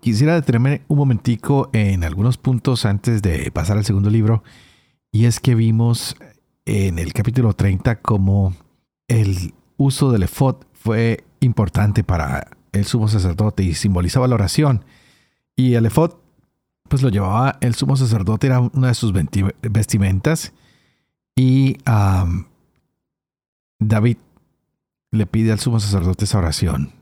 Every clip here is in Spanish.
quisiera detenerme un momentico en algunos puntos antes de pasar al segundo libro. Y es que vimos en el capítulo 30 cómo el uso del efod fue importante para el sumo sacerdote y simbolizaba la oración. Y el efod, pues lo llevaba el sumo sacerdote, era una de sus vestimentas. Y David le pide al sumo sacerdote esa oración.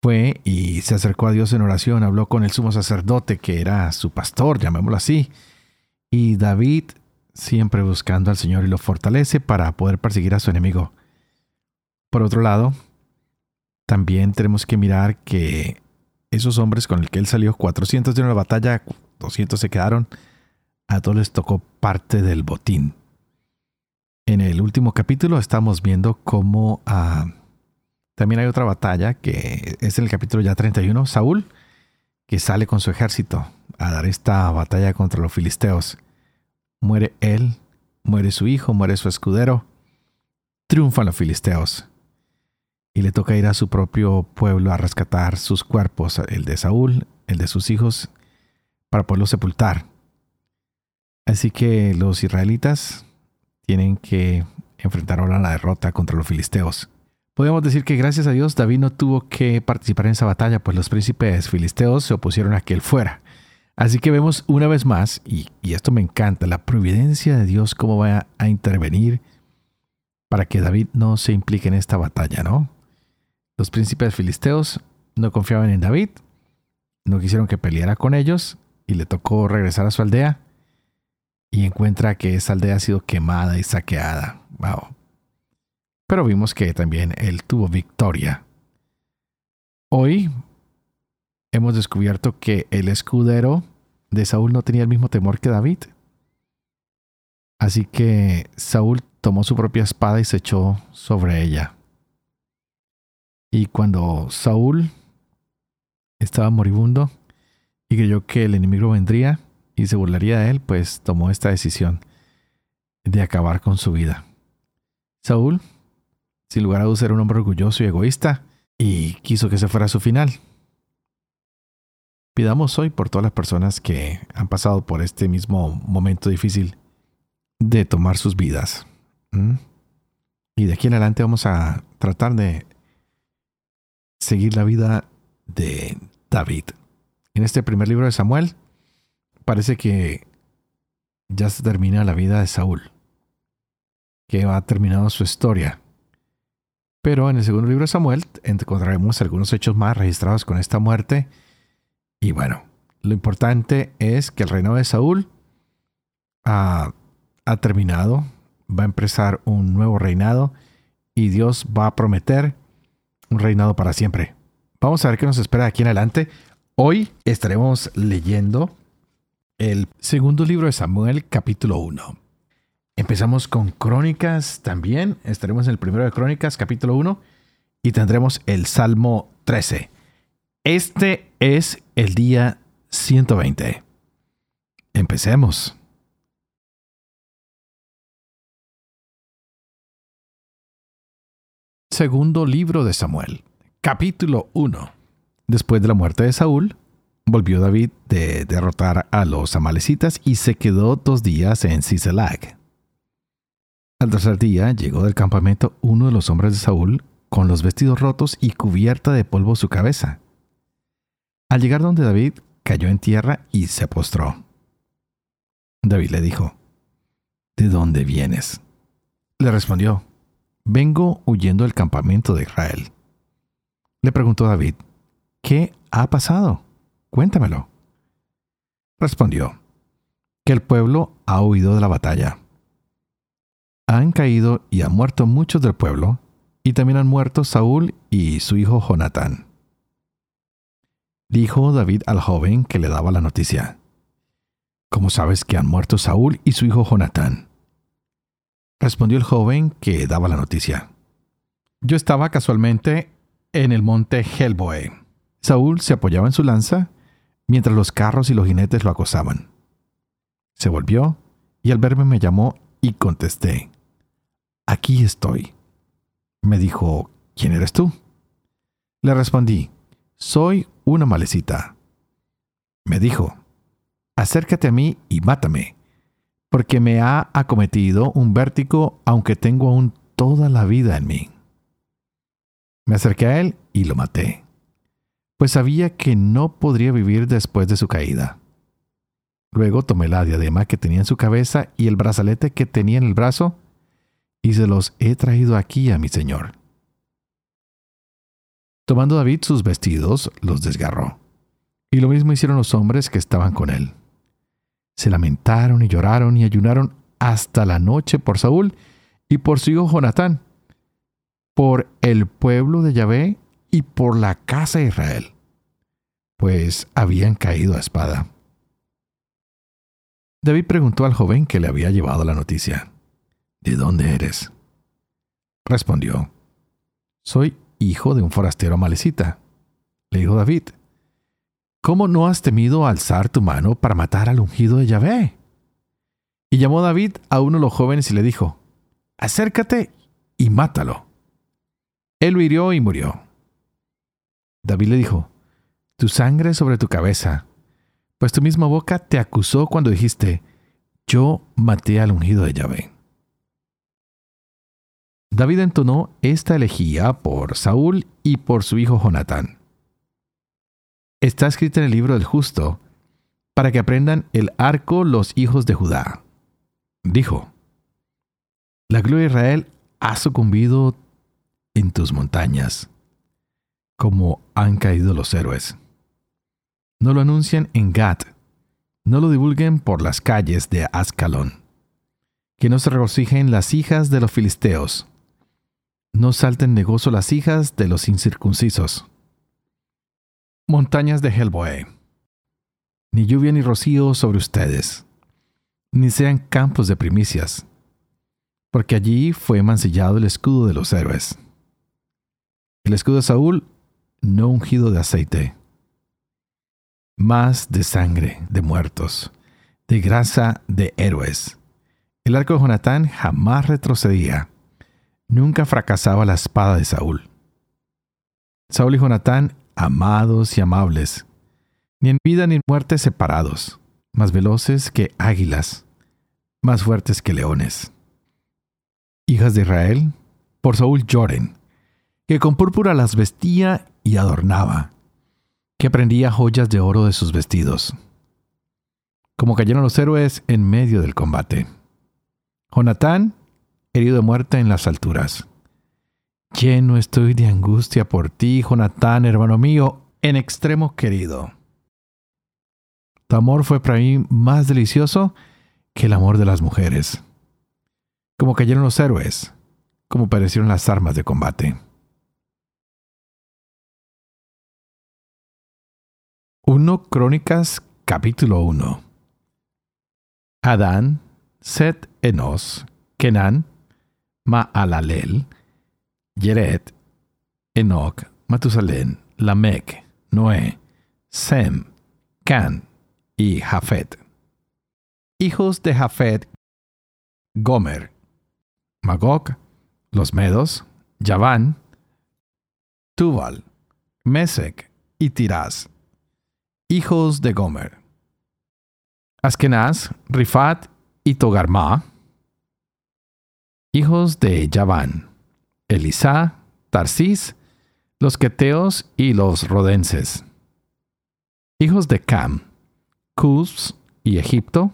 Fue y se acercó a Dios en oración, habló con el sumo sacerdote, que era su pastor, llamémoslo así. Y David, siempre buscando al Señor y lo fortalece para poder perseguir a su enemigo. Por otro lado, también tenemos que mirar que esos hombres con el que él salió, 400 de una batalla, 200 se quedaron, a todos les tocó parte del botín. En el último capítulo estamos viendo cómo ah, también hay otra batalla que es el capítulo ya 31, Saúl, que sale con su ejército a dar esta batalla contra los filisteos. Muere él, muere su hijo, muere su escudero, triunfan los filisteos y le toca ir a su propio pueblo a rescatar sus cuerpos, el de Saúl, el de sus hijos, para poderlo sepultar. Así que los israelitas tienen que enfrentar ahora la derrota contra los filisteos. Podemos decir que gracias a Dios David no tuvo que participar en esa batalla, pues los príncipes filisteos se opusieron a que él fuera. Así que vemos una vez más, y, esto me encanta, la providencia de Dios, cómo va a intervenir para que David no se implique en esta batalla, ¿no? Los príncipes filisteos no confiaban en David, no quisieron que peleara con ellos y le tocó regresar a su aldea y encuentra que esa aldea ha sido quemada y saqueada. Wow. Pero vimos que también él tuvo victoria. Hoy hemos descubierto que el escudero de Saúl no tenía el mismo temor que David. Así que Saúl tomó su propia espada y se echó sobre ella. Y cuando Saúl estaba moribundo y creyó que el enemigo vendría y se burlaría de él, pues tomó esta decisión de acabar con su vida. Saúl, sin lugar a dudas, era un hombre orgulloso y egoísta y quiso que se fuera su final. Pidamos hoy por todas las personas que han pasado por este mismo momento difícil de tomar sus vidas. Y de aquí en adelante vamos a tratar de seguir la vida de David. En este primer libro de Samuel parece que ya se termina la vida de Saúl, que ha terminado su historia. Pero en el segundo libro de Samuel encontraremos algunos hechos más registrados con esta muerte. Y bueno, lo importante es que el reino de Saúl ha, ha terminado, va a empezar un nuevo reinado y Dios va a prometer un reinado para siempre. Vamos a ver qué nos espera aquí en adelante. Hoy estaremos leyendo el segundo libro de Samuel, capítulo 1. Empezamos con Crónicas también. Estaremos en el primero de Crónicas, capítulo 1, y tendremos el Salmo 13. Este es el día 120. Empecemos. Segundo libro de Samuel, capítulo 1. Después de la muerte de Saúl, volvió David de derrotar a los amalecitas y se quedó dos días en Siselag. Al tercer día llegó del campamento uno de los hombres de Saúl con los vestidos rotos y cubierta de polvo su cabeza. Al llegar donde David, cayó en tierra y se postró. David le dijo, ¿De dónde vienes? Le respondió, Vengo huyendo del campamento de Israel. Le preguntó David, ¿qué ha pasado? Cuéntamelo. Respondió, que el pueblo ha huido de la batalla. Han caído y han muerto muchos del pueblo, y también han muerto Saúl y su hijo Jonatán. Dijo David al joven que le daba la noticia. ¿Cómo sabes que han muerto Saúl y su hijo Jonatán? Respondió el joven que daba la noticia. Yo estaba casualmente en el monte Helboe. Saúl se apoyaba en su lanza mientras los carros y los jinetes lo acosaban. Se volvió y al verme me llamó y contesté. Aquí estoy. Me dijo, ¿quién eres tú? Le respondí, soy una malecita. Me dijo, acércate a mí y mátame, porque me ha acometido un vértigo aunque tengo aún toda la vida en mí. Me acerqué a él y lo maté, pues sabía que no podría vivir después de su caída. Luego tomé la diadema que tenía en su cabeza y el brazalete que tenía en el brazo, y se los he traído aquí a mi señor. Tomando David sus vestidos, los desgarró. Y lo mismo hicieron los hombres que estaban con él. Se lamentaron y lloraron y ayunaron hasta la noche por Saúl y por su hijo Jonatán, por el pueblo de Yahvé y por la casa de Israel, pues habían caído a espada. David preguntó al joven que le había llevado la noticia, ¿De dónde eres? Respondió, Soy hijo de un forastero malecita. Le dijo David, ¿Cómo no has temido alzar tu mano para matar al ungido de Yahvé? Y llamó David a uno de los jóvenes y le dijo, Acércate y mátalo. Él lo hirió y murió. David le dijo, Tu sangre sobre tu cabeza, pues tu misma boca te acusó cuando dijiste, Yo maté al ungido de Yahvé. David entonó esta elegía por Saúl y por su hijo Jonatán. Está escrita en el libro del justo, para que aprendan el arco los hijos de Judá. Dijo, La gloria de Israel ha sucumbido en tus montañas, como han caído los héroes. No lo anuncien en Gat, no lo divulguen por las calles de Ascalón. Que no se regocijen las hijas de los filisteos. No salten de gozo las hijas de los incircuncisos. Montañas de Helboe. Ni lluvia ni rocío sobre ustedes, ni sean campos de primicias, porque allí fue mancillado el escudo de los héroes. El escudo de Saúl, no ungido de aceite, más de sangre de muertos, de grasa de héroes. El arco de Jonatán jamás retrocedía, nunca fracasaba la espada de Saúl. Saúl y Jonatán, amados y amables, ni en vida ni en muerte separados, más veloces que águilas, más fuertes que leones. Hijas de Israel, por Saúl lloren, que con púrpura las vestía y adornaba, que prendía joyas de oro de sus vestidos. Como cayeron los héroes en medio del combate. Jonatán, herido de muerte en las alturas. Lleno estoy de angustia por ti, Jonatán, hermano mío, en extremo querido. Tu amor fue para mí más delicioso que el amor de las mujeres. Como cayeron los héroes, como perecieron las armas de combate. 1 Crónicas capítulo 1 Adán, Set, Enos, Kenan, Maalalel, Yeret, Enoch, Matusalén, Lamec, Noé, Sem, Can y Jafet. Hijos de Jafet, Gomer, Magog, los Medos, Javán, Tubal, Mesec y Tirás hijos de Gomer. Askenaz, Rifat y Togarma, hijos de Javán, Elisá, Tarsis, los Queteos y los Rodenses. Hijos de Cam, Cus y Egipto,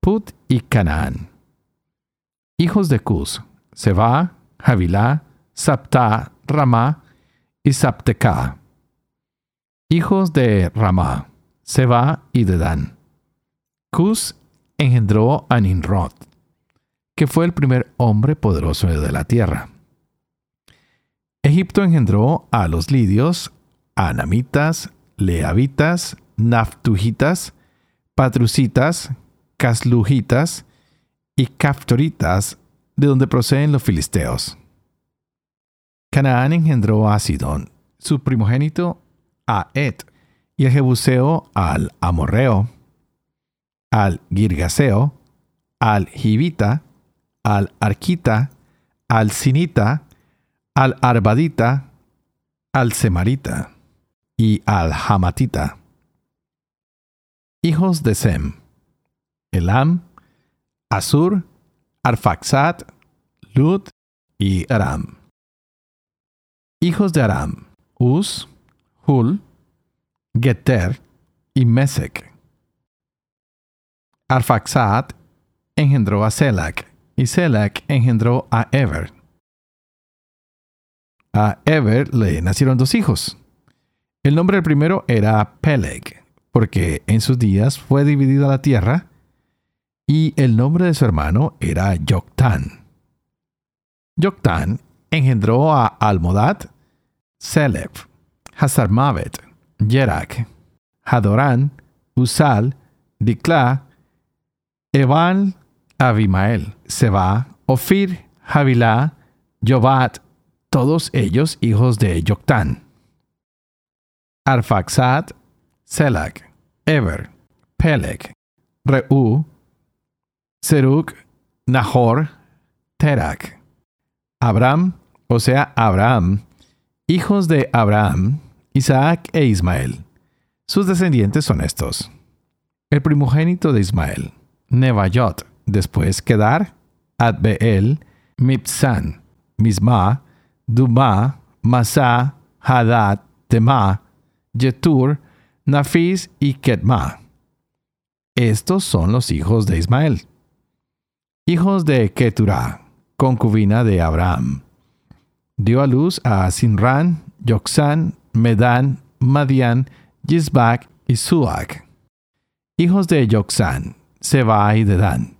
Put y Canaán. Hijos de Cus, Seba, Javilá, Sapta, Ramá y Sapteca hijos de Ramá, Seba y Dedán. Cus engendró a Ninrod, que fue el primer hombre poderoso de la tierra. Egipto engendró a los lidios, anamitas, leavitas, naftujitas, patrucitas, caslujitas y caftoritas, de donde proceden los filisteos. Canaán engendró a Sidón, su primogénito a Ed, y a Jebuseo al Amorreo, al Girgaseo, al Jibita, al Arquita, al Sinita, al Arbadita, al Semarita y al Hamatita. Hijos de Sem, Elam, Asur, Arfaxat, Lud y Aram. Hijos de Aram, Uz, Hul, Geter y Mesek. Arfaxat engendró a Selak y Selak engendró a Ever. A Ever le nacieron dos hijos. El nombre del primero era Peleg, porque en sus días fue dividida la tierra, y el nombre de su hermano era Yoctán. Yoctán engendró a Almodad, Selef, Hazarmavet, Yerak, Hadorán, Usal, Dikla, Eval, Abimael, Seba, Ofir, Havilá, Jobat, todos ellos hijos de Yoctán. Arfaxad, Selak, Eber, Peleg, Reú, Seruk, Nahor, Terak, Abraham, o sea, Abraham, hijos de Abraham, Isaac e Ismael. Sus descendientes son estos. El primogénito de Ismael, Nebayot, después Kedar, Adbeel, Mipsan, Misma, Duma, Masa, Hadad, Tema, Jetur, Nafis y Ketma. Estos son los hijos de Ismael. Hijos de Keturah, concubina de Abraham. Dio a luz a Sinran, Yoxan, Medan, Madian, Yisbak y Suak. Hijos de Yoxan, Seba y Dedan.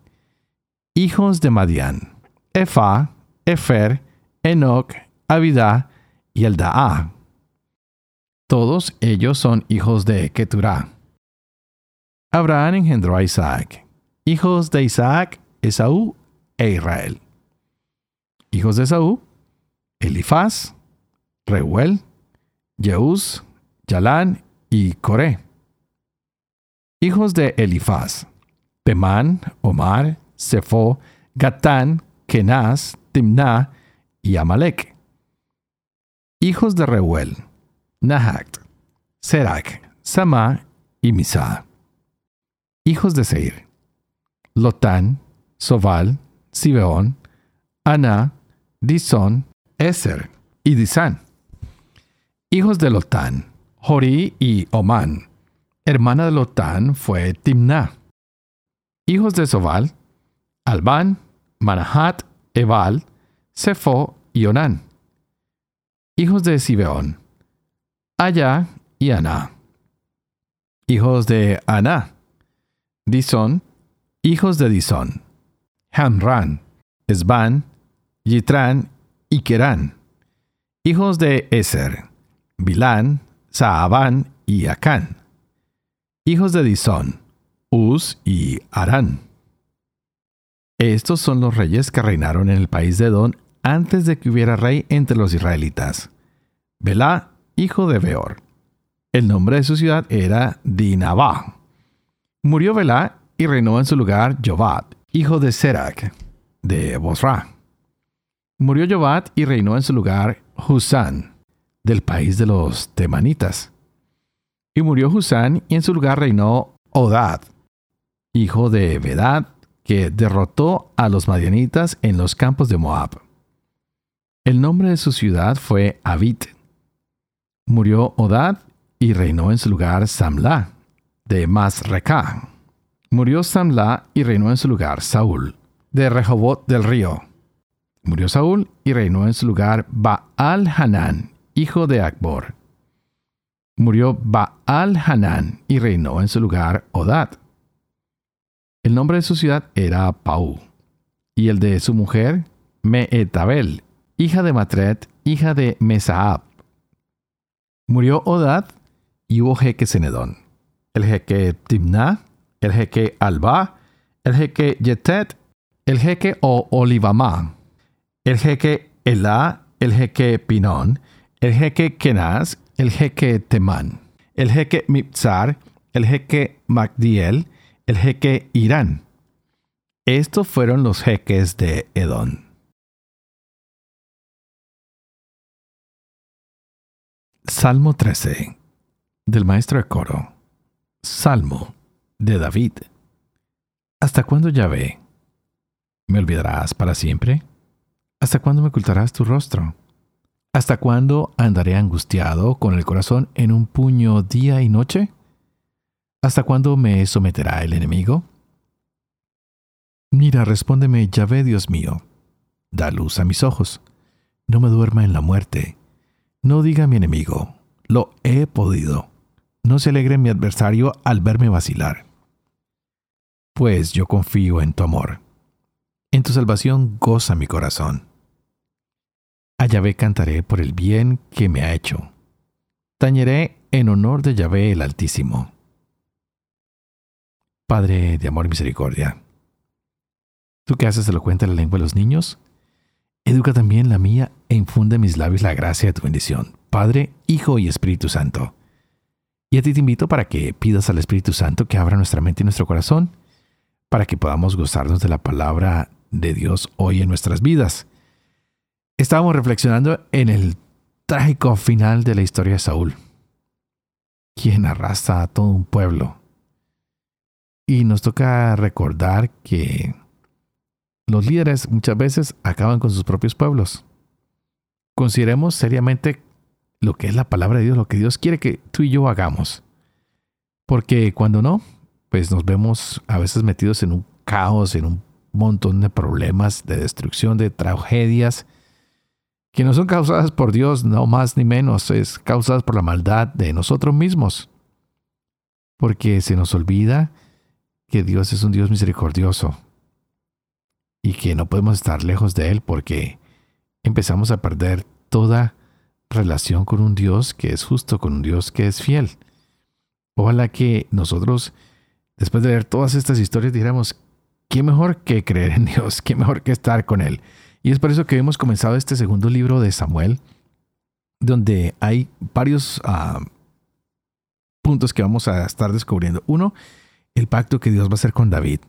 Hijos de Madian, Efa, Efer, Enoch, Abida y Eldaa. Todos ellos son hijos de Keturah. Abraham engendró a Isaac. Hijos de Isaac, Esaú e Israel. Hijos de Esaú, Elifaz, Reuel, Jeús, Yalán y Coré. Hijos de Elifaz, Temán, Omar, Sefo, Gatán, Kenaz, Timná y Amalek. Hijos de Reuel, Nahact, Serac, Sama y Misa. Hijos de Seir, Lotán, Sobal, Sibeón, Ana, Dison, Eser y Disán. Hijos de Lotán, Jorí y Omán. Hermana de Lotán fue Timná. Hijos de Sobal, Albán, Manahat, Ebal, Sefo y Onán. Hijos de Sibeón, Aya y Aná. Hijos de Aná, Dison, hijos de Dison, Hamran, Esban, Yitran y Kerán. Hijos de Eser, Bilán, Saabán y Acán. Hijos de Dison, Uz y Arán. Estos son los reyes que reinaron en el país de Edom antes de que hubiera rey entre los israelitas. Belá, hijo de Beor. El nombre de su ciudad era Dinabá. Murió Belá y reinó en su lugar Jobat, hijo de Serac, de Bosra. Murió Jobat y reinó en su lugar Husán, del país de los Temanitas. Y murió Husán y en su lugar reinó Odad, hijo de Bedad, que derrotó a los madianitas en los campos de Moab. El nombre de su ciudad fue Abit. Murió Odad y reinó en su lugar Samla, de Masreká. Murió Samla y reinó en su lugar Saúl, de Rehobot del río. Murió Saúl y reinó en su lugar Baal Hanán, hijo de Akbor. Murió Baal Hanán y reinó en su lugar Odad. El nombre de su ciudad era Pau, y el de su mujer, Meetabel, hija de Matret, hija de Mesaab. Murió Odad y hubo jeques en Edón. El jeque Timná, el jeque Alba, el jeque Yetet, el jeque o Olivamá, el jeque Elá, el jeque Pinón, el jeque Kenaz, el jeque Temán, el jeque Mipzar, el jeque Magdiel, el jeque Irán. Estos fueron los jeques de Edón. Salmo 13 del maestro de coro. Salmo de David. ¿Hasta cuándo Yahvé? ¿Me olvidarás para siempre? ¿Hasta cuándo me ocultarás tu rostro? ¿Hasta cuándo andaré angustiado con el corazón en un puño día y noche? ¿Hasta cuándo me someterá el enemigo? Mira, respóndeme, Yahvé Dios mío. Da luz a mis ojos. No me duerma en la muerte. No diga mi enemigo, lo he podido. No se alegre mi adversario al verme vacilar. Pues yo confío en tu amor. En tu salvación goza mi corazón. A Yahvé cantaré por el bien que me ha hecho. Tañeré en honor de Yahvé el Altísimo. Padre de amor y misericordia, tú que haces elocuente la lengua de los niños, educa también la mía e infunde en mis labios la gracia de tu bendición, Padre, Hijo y Espíritu Santo. Y a ti te invito para que pidas al Espíritu Santo que abra nuestra mente y nuestro corazón, para que podamos gozarnos de la palabra de Dios hoy en nuestras vidas. Estábamos reflexionando en el trágico final de la historia de Saúl, quien arrastra a todo un pueblo y nos toca recordar que los líderes muchas veces acaban con sus propios pueblos. Consideremos seriamente lo que es la palabra de Dios, lo que Dios quiere que tú y yo hagamos. Porque cuando no, pues nos vemos a veces metidos en un caos, en un montón de problemas, de destrucción, de tragedias, que no son causadas por Dios, no más ni menos, es causadas por la maldad de nosotros mismos. Porque se nos olvida que Dios es un Dios misericordioso y que no podemos estar lejos de Él porque empezamos a perder toda relación con un Dios que es justo, con un Dios que es fiel. Ojalá que nosotros, después de ver todas estas historias, dijéramos, qué mejor que creer en Dios, qué mejor que estar con Él. Y es por eso que hemos comenzado este segundo libro de Samuel, donde hay varios ah, puntos que vamos a estar descubriendo. Uno el pacto que Dios va a hacer con David.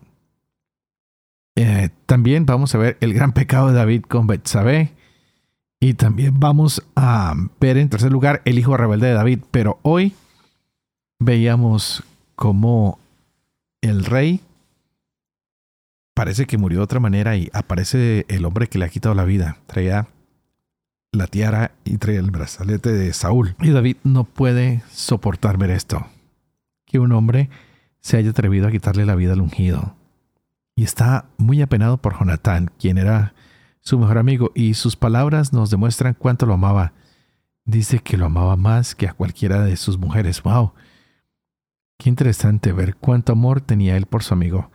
Eh, también vamos a ver el gran pecado de David con Betsabé. Y también vamos a ver en tercer lugar el hijo rebelde de David. Pero hoy veíamos cómo el rey parece que murió de otra manera y aparece el hombre que le ha quitado la vida. Traía la tiara y traía el brazalete de Saúl. Y David no puede soportar ver esto. Que un hombre se haya atrevido a quitarle la vida al ungido. Y está muy apenado por Jonatán, quien era su mejor amigo, y sus palabras nos demuestran cuánto lo amaba. Dice que lo amaba más que a cualquiera de sus mujeres. ¡Wow! Qué interesante ver cuánto amor tenía él por su amigo,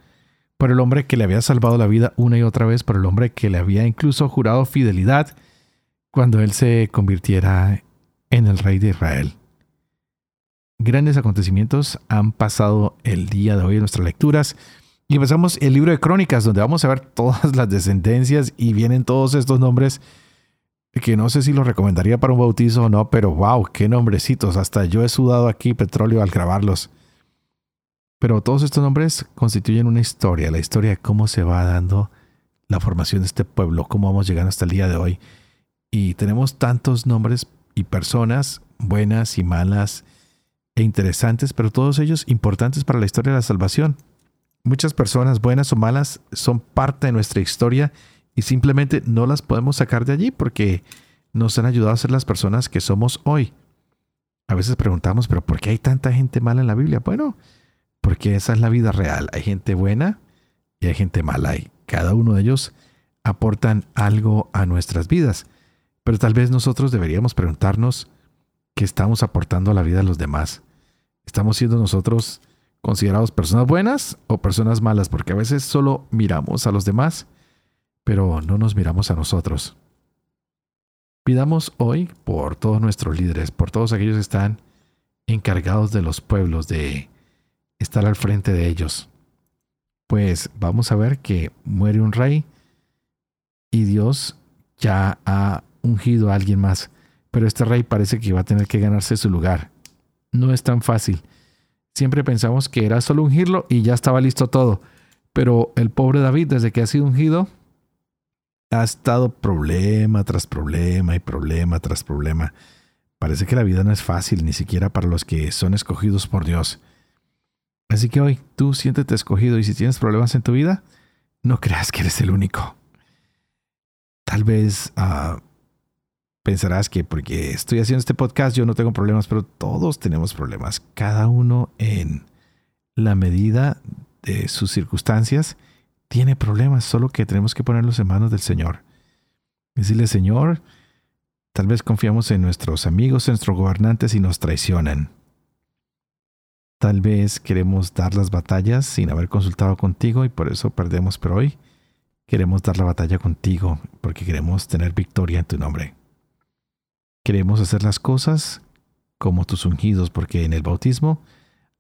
por el hombre que le había salvado la vida una y otra vez, por el hombre que le había incluso jurado fidelidad cuando él se convirtiera en el rey de Israel. Grandes acontecimientos han pasado el día de hoy en nuestras lecturas. Y empezamos el libro de Crónicas, donde vamos a ver todas las descendencias y vienen todos estos nombres que no sé si los recomendaría para un bautizo o no, pero wow, qué nombrecitos. Hasta yo he sudado aquí petróleo al grabarlos. Pero todos estos nombres constituyen una historia, la historia de cómo se va dando la formación de este pueblo, cómo vamos llegando hasta el día de hoy. Y tenemos tantos nombres y personas buenas y malas e interesantes, pero todos ellos importantes para la historia de la salvación. Muchas personas, buenas o malas, son parte de nuestra historia y simplemente no las podemos sacar de allí porque nos han ayudado a ser las personas que somos hoy. A veces preguntamos, pero ¿por qué hay tanta gente mala en la Biblia? Bueno, porque esa es la vida real. Hay gente buena y hay gente mala y cada uno de ellos aportan algo a nuestras vidas. Pero tal vez nosotros deberíamos preguntarnos, que estamos aportando a la vida de los demás. ¿Estamos siendo nosotros considerados personas buenas o personas malas? Porque a veces solo miramos a los demás, pero no nos miramos a nosotros. Pidamos hoy por todos nuestros líderes, por todos aquellos que están encargados de los pueblos, de estar al frente de ellos. Pues vamos a ver que muere un rey y Dios ya ha ungido a alguien más, pero este rey parece que va a tener que ganarse su lugar. No es tan fácil. Siempre pensamos que era solo ungirlo y ya estaba listo todo, pero el pobre David, desde que ha sido ungido, ha estado problema tras problema y problema tras problema. Parece que la vida no es fácil, ni siquiera para los que son escogidos por Dios. Así que hoy tú siéntete escogido y si tienes problemas en tu vida, no creas que eres el único. Tal vez ah, pensarás que porque estoy haciendo este podcast yo no tengo problemas, pero todos tenemos problemas, cada uno en la medida de sus circunstancias tiene problemas, solo que tenemos que ponerlos en manos del Señor. Decirle, Señor, tal vez confiamos en nuestros amigos, en nuestros gobernantes y nos traicionan. Tal vez queremos dar las batallas sin haber consultado contigo y por eso perdemos, pero hoy queremos dar la batalla contigo porque queremos tener victoria en tu nombre. Queremos hacer las cosas como tus ungidos porque en el bautismo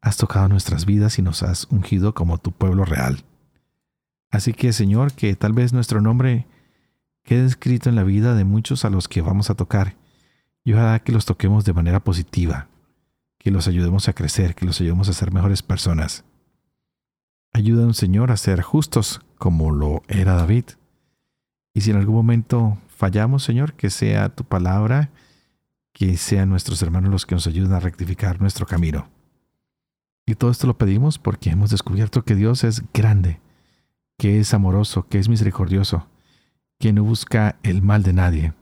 has tocado nuestras vidas y nos has ungido como tu pueblo real. Así que, Señor, que tal vez nuestro nombre quede escrito en la vida de muchos a los que vamos a tocar y ojalá que los toquemos de manera positiva, que los ayudemos a crecer, que los ayudemos a ser mejores personas. Ayúdanos, Señor, a ser justos como lo era David. Y si en algún momento fallamos, Señor, que sea tu palabra, que sean nuestros hermanos los que nos ayuden a rectificar nuestro camino. Y todo esto lo pedimos porque hemos descubierto que Dios es grande que es amoroso, que es misericordioso, que no busca el mal de nadie.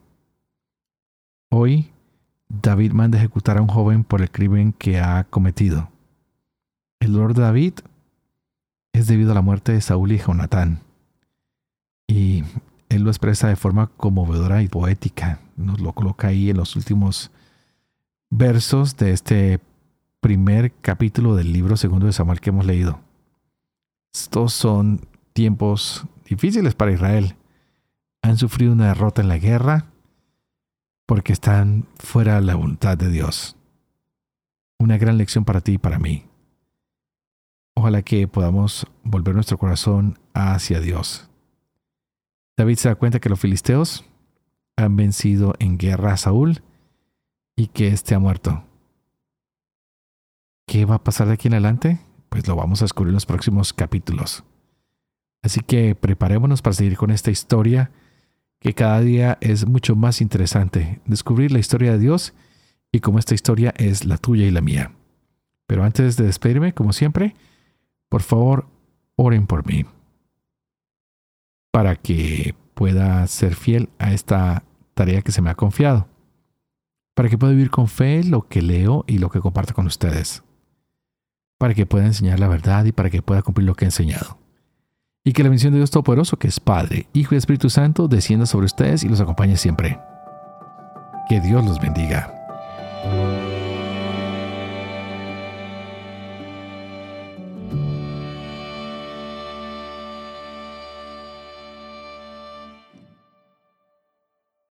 Hoy, David manda ejecutar a un joven por el crimen que ha cometido. El dolor de David es debido a la muerte de Saúl y Jonatán. Y él lo expresa de forma conmovedora y poética. Nos lo coloca ahí en los últimos versos de este primer capítulo del libro segundo de Samuel que hemos leído. Estos son tiempos difíciles para Israel. Han sufrido una derrota en la guerra porque están fuera de la voluntad de Dios. Una gran lección para ti y para mí. Ojalá que podamos volver nuestro corazón hacia Dios. David se da cuenta que los filisteos han vencido en guerra a Saúl y que éste ha muerto. ¿Qué va a pasar de aquí en adelante? Pues lo vamos a descubrir en los próximos capítulos. Así que preparémonos para seguir con esta historia que cada día es mucho más interesante, descubrir la historia de Dios y cómo esta historia es la tuya y la mía. Pero antes de despedirme, como siempre, por favor, oren por mí, para que pueda ser fiel a esta tarea que se me ha confiado, para que pueda vivir con fe lo que leo y lo que comparto con ustedes, para que pueda enseñar la verdad y para que pueda cumplir lo que he enseñado. Y que la bendición de Dios Todopoderoso, que es Padre, Hijo y Espíritu Santo, descienda sobre ustedes y los acompañe siempre. Que Dios los bendiga.